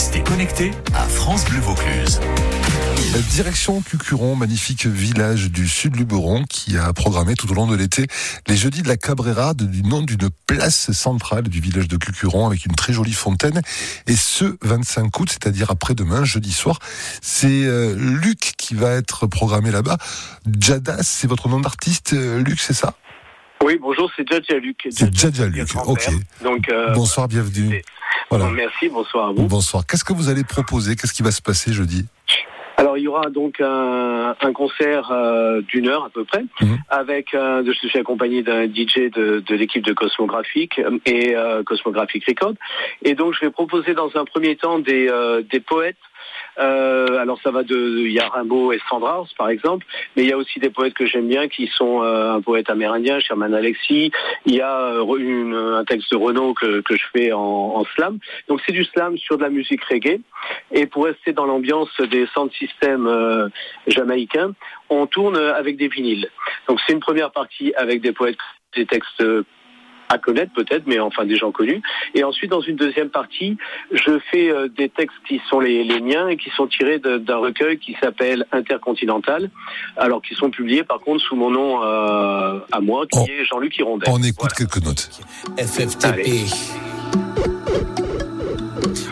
Restez connectés à France Bleu Vaucluse. Direction Cucuron, magnifique village du sud Luberon qui a programmé tout au long de l'été les jeudis de la Cabrera du nom d'une place centrale du village de Cucuron avec une très jolie fontaine. Et ce 25 août, c'est-à-dire après-demain, jeudi soir, c'est euh, Luc qui va être programmé là-bas. Jadas, c'est votre nom d'artiste, euh, Luc, c'est ça? Oui, bonjour, c'est Jadja Luc. C'est Jadja Luc, ok. Donc, euh, bonsoir, bienvenue. Voilà. Merci, bonsoir à vous. Bonsoir. Qu'est-ce que vous allez proposer? Qu'est-ce qui va se passer jeudi? Alors il y aura donc un, un concert euh, d'une heure à peu près, Mhm. avec euh, je suis accompagné d'un DJ de, de l'équipe de Cosmographique et euh, Cosmographic Record. Et donc je vais proposer dans un premier temps des, euh, des poètes. Euh, alors ça va de, il y a Rimbaud et Sandras par exemple, mais il y a aussi des poètes que j'aime bien qui sont euh, un poète amérindien, Sherman Alexis. Il y a euh, une- un texte de Renaud que, que je fais en, en slam. Donc c'est du slam sur de la musique reggae. Et pour rester dans l'ambiance des sound systems euh, jamaïcains, on tourne avec des vinyles. Donc c'est une première partie avec des poètes, des textes à connaître peut-être, mais enfin des gens connus. Et ensuite, dans une deuxième partie, je fais euh, des textes qui sont les, les miens et qui sont tirés d'un recueil qui s'appelle Intercontinental, alors qui sont publiés par contre sous mon nom euh, à moi, qui On- est Jean-Luc Hirondelle. On écoute Voilà. quelques notes. FFTP.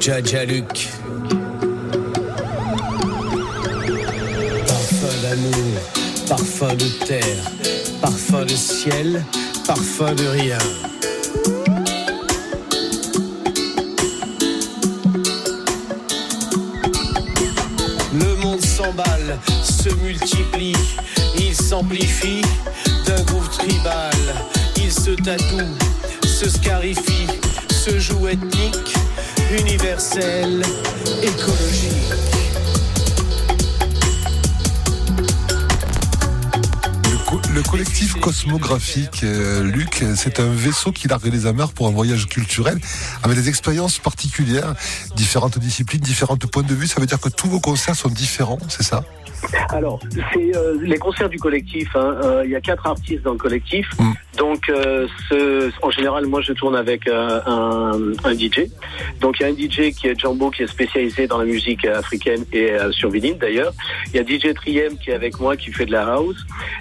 Jaja Luc. Parfum d'amour, parfum de terre, parfum de ciel, parfum de rien. Le monde s'emballe, se multiplie, il s'amplifie d'un groupe tribal. Il se tatoue, se scarifie, se joue ethnique, universel, écologique. Co- le collectif cosmographique, euh, Luc, c'est un vaisseau qui largue les amarres pour un voyage culturel avec des expériences particulières, différentes disciplines, différents points de vue. Ça veut dire que tous vos concerts sont différents, c'est ça? Alors, c'est euh, les concerts du collectif. hein. Euh, Il y a quatre artistes dans le collectif. Mm. Donc, euh, ce- en général, moi, je tourne avec euh, un, un DJ. Donc, il y a un DJ qui est Jumbo, qui est spécialisé dans la musique africaine et euh, sur vinyle d'ailleurs. Il y a DJ Triem qui est avec moi, qui fait de la house.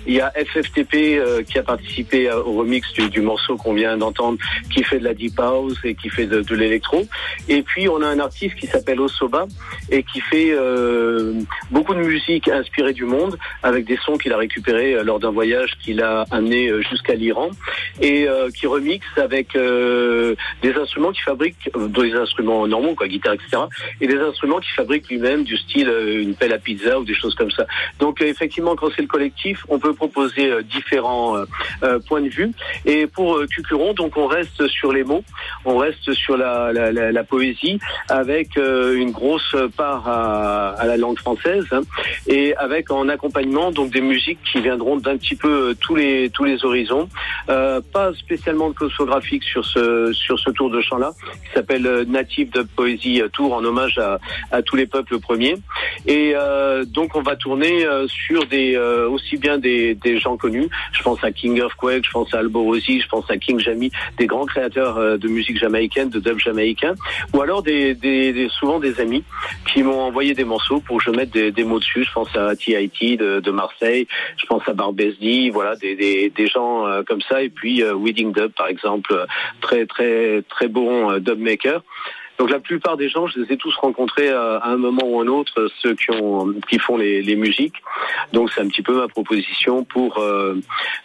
Il y a FFTP euh, qui a participé euh, au remix du, du morceau qu'on vient d'entendre, qui fait de la deep house et qui fait de, de l'électro. Et puis, on a un artiste qui s'appelle Osoba et qui fait euh, beaucoup de musique inspirée du monde avec des sons qu'il a récupérés euh, lors d'un voyage qu'il a amené euh, jusqu'à l'Iran et euh, qui remixe avec euh, des instruments qu'il fabrique, euh, des instruments normaux, quoi, guitare, etc. et des instruments qu'il fabrique lui-même du style euh, une pelle à pizza ou des choses comme ça. Donc euh, effectivement, quand c'est le collectif, on peut proposer différents points de vue. Et pour Cucuron, donc on reste sur les mots, on reste sur la, la, la, la poésie avec une grosse part à, à la langue française hein, et avec en accompagnement donc des musiques qui viendront d'un petit peu tous les tous les horizons. Euh, pas spécialement de sur ce sur ce tour de chant là qui s'appelle euh, Native de Poésie euh, Tour en hommage à, à tous les peuples premiers. Et euh, donc on va tourner euh, sur des aussi bien des, des gens connus. Je pense à King of Quake, je pense à Alborosi, je pense à King Jamie, des grands créateurs de musique jamaïcaine, de dub jamaïcain, ou alors des, des, des- souvent des amis qui m'ont envoyé des morceaux pour que je mette des, des mots dessus. Je pense à TIT de, de Marseille, je pense à Barbesdi, voilà des, des, des gens euh, comme ça. Et puis euh, Wedding Dub par exemple, euh, très très très bon euh, dub maker. Donc la plupart des gens, je les ai tous rencontrés euh, à un moment ou un autre, euh, ceux qui ont qui font les, les musiques. Donc c'est un petit peu ma proposition pour euh,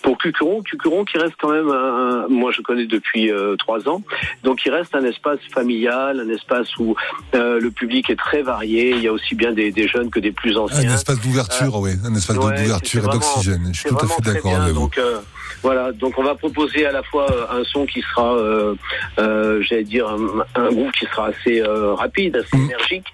pour Cucuron. Cucuron qui reste quand même, un, un- moi je connais depuis euh, trois ans, donc il reste un espace familial, un espace où euh, le public est très varié. Il y a aussi bien des, des jeunes que des plus Un anciens. espace d'ouverture, oui, un espace ouais, d'ouverture et d'oxygène. Je suis tout à fait d'accord avec vous. Donc voilà, donc on va proposer à la fois un son qui sera, euh, euh, j'allais dire, un, un groupe qui sera assez euh, rapide, assez Mhm. énergique.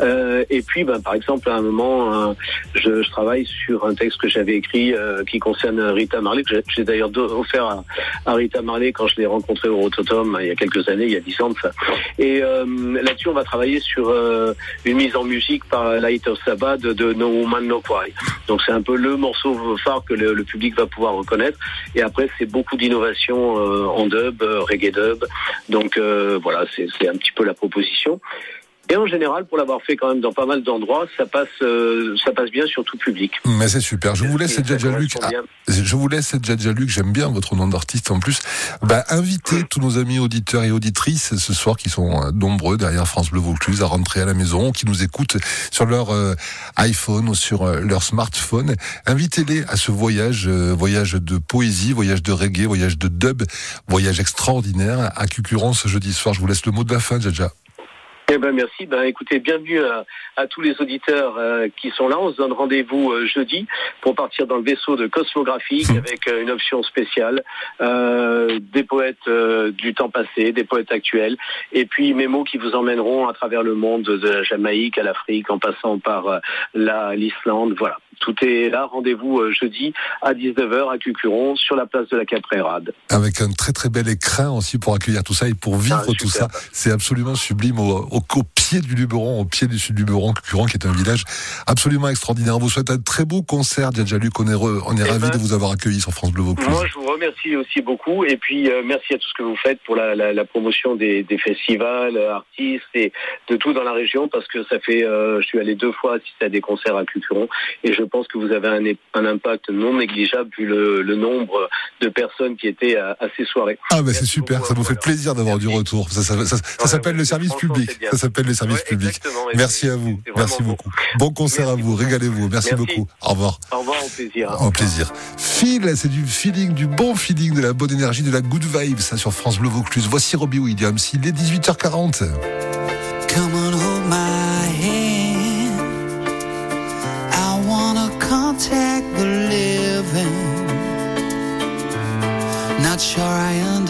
Euh, et puis, ben, par exemple, à un moment, euh, je, je travaille sur un texte que j'avais écrit euh, qui concerne Rita Marley, que j'ai- d'ailleurs offert à, à Rita Marley quand je l'ai rencontrée au Rototom il y a quelques années, il y a dix ans de ça. Et euh, là-dessus, on va travailler sur euh, une mise en musique par Light of Sabbath de, No Woman No Cry. Donc c'est un peu le morceau phare que le, le public va pouvoir reconnaître. Et après, c'est beaucoup d'innovation euh, en dub, euh, reggae dub. Donc euh, voilà, c'est un petit peu la proposition. Et en général, pour l'avoir fait quand même dans pas mal d'endroits, ça passe, euh, ça passe bien sur tout public. Mais c'est super. Je vous laisse, Djadja Luc. Ah, je vous laisse, Djadja Luc. J'aime bien votre nom d'artiste en plus. Bah, invitez tous nos amis auditeurs et auditrices ce soir qui sont euh, nombreux derrière France Bleu Vaucluse à rentrer à la maison, qui nous écoutent sur leur euh, iPhone ou sur leur smartphone. Invitez-les à ce voyage, voyage de poésie, voyage de reggae, voyage de dub, voyage extraordinaire à Cucuron ce jeudi soir. Je vous laisse le mot de la fin, Djadja. Eh ben merci. Ben écoutez, bienvenue à, tous les auditeurs euh, qui sont là. On se donne rendez-vous euh, jeudi pour partir dans le vaisseau de Cosmographique avec euh, une option spéciale, des poètes du temps passé, des poètes actuels, et puis mes mots qui vous emmèneront à travers le monde de la Jamaïque à l'Afrique, en passant par la l'Islande. Voilà. Tout est là. Rendez-vous jeudi à 19h à Cucuron sur la place de la Caprérade. Avec un très très bel écrin aussi pour accueillir tout ça et pour vivre ah, tout ça. C'est absolument sublime au, au, pied du Luberon, au pied du sud du Luberon, Cucuron, qui est un village absolument extraordinaire. On vous souhaite un très beau concert, Djadjaluc. On est, on est eh ravis ben, de vous avoir accueilli sur France Bleu Vaucluse. Moi, je vous remercie aussi beaucoup. Et puis, euh, merci à tout ce que vous faites pour la, la, la promotion des, des, festivals, euh, artistes et de tout dans la région, parce que ça fait, euh, je suis allé deux fois assister à des concerts à Cucuron, et je pense que vous avez un, un impact non négligeable vu le, le, nombre de personnes qui étaient à, à ces soirées. Ah, ben c'est super. Ça nous fait plaisir d'avoir du retour. Ça, ça, ça, ça s'appelle le service public. Ça s'appelle le service public. Merci à vous. Merci beaucoup. Bon concert à vous. Régalez-vous. Merci, beaucoup. Au revoir. Au revoir, au plaisir. Au plaisir. Phil, c'est du feeling, du bon feeling, de la bonne énergie, de la good vibe, ça sur France Bleu Vaucluse. Voici Robbie Williams. Il est 18h40. Come on,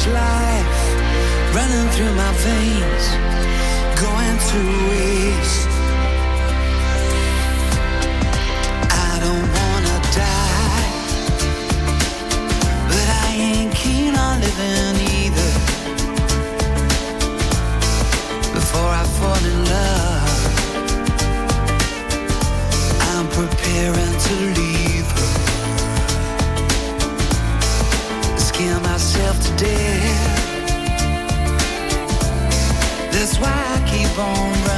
Much life running through my veins, going to waste. Keep on running.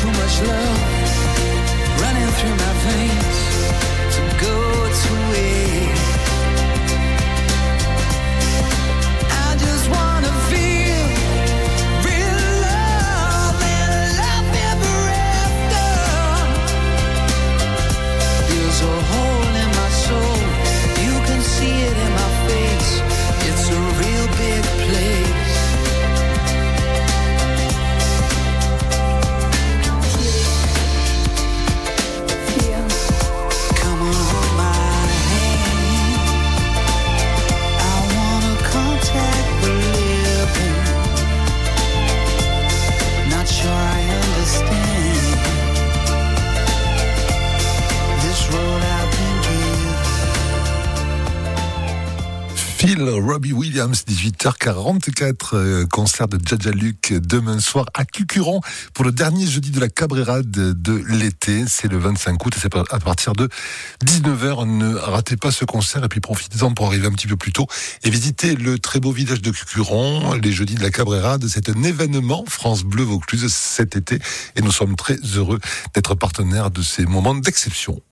too much love running through my veins to go to waste. I just wanna feel real love and love ever after. Feels a whole Robbie Williams, 18h44, euh, concert de Jaja Luke demain soir à Cucuron pour le dernier jeudi de la Cabrera de, l'été. C'est le 25 août et c'est à partir de 19h. Ne ratez pas ce concert et puis profitez-en pour arriver un petit peu plus tôt et visiter le très beau village de Cucuron les jeudis de la Cabrera. C'est un événement France Bleu Vaucluse cet été et nous sommes très heureux d'être partenaires de ces moments d'exception.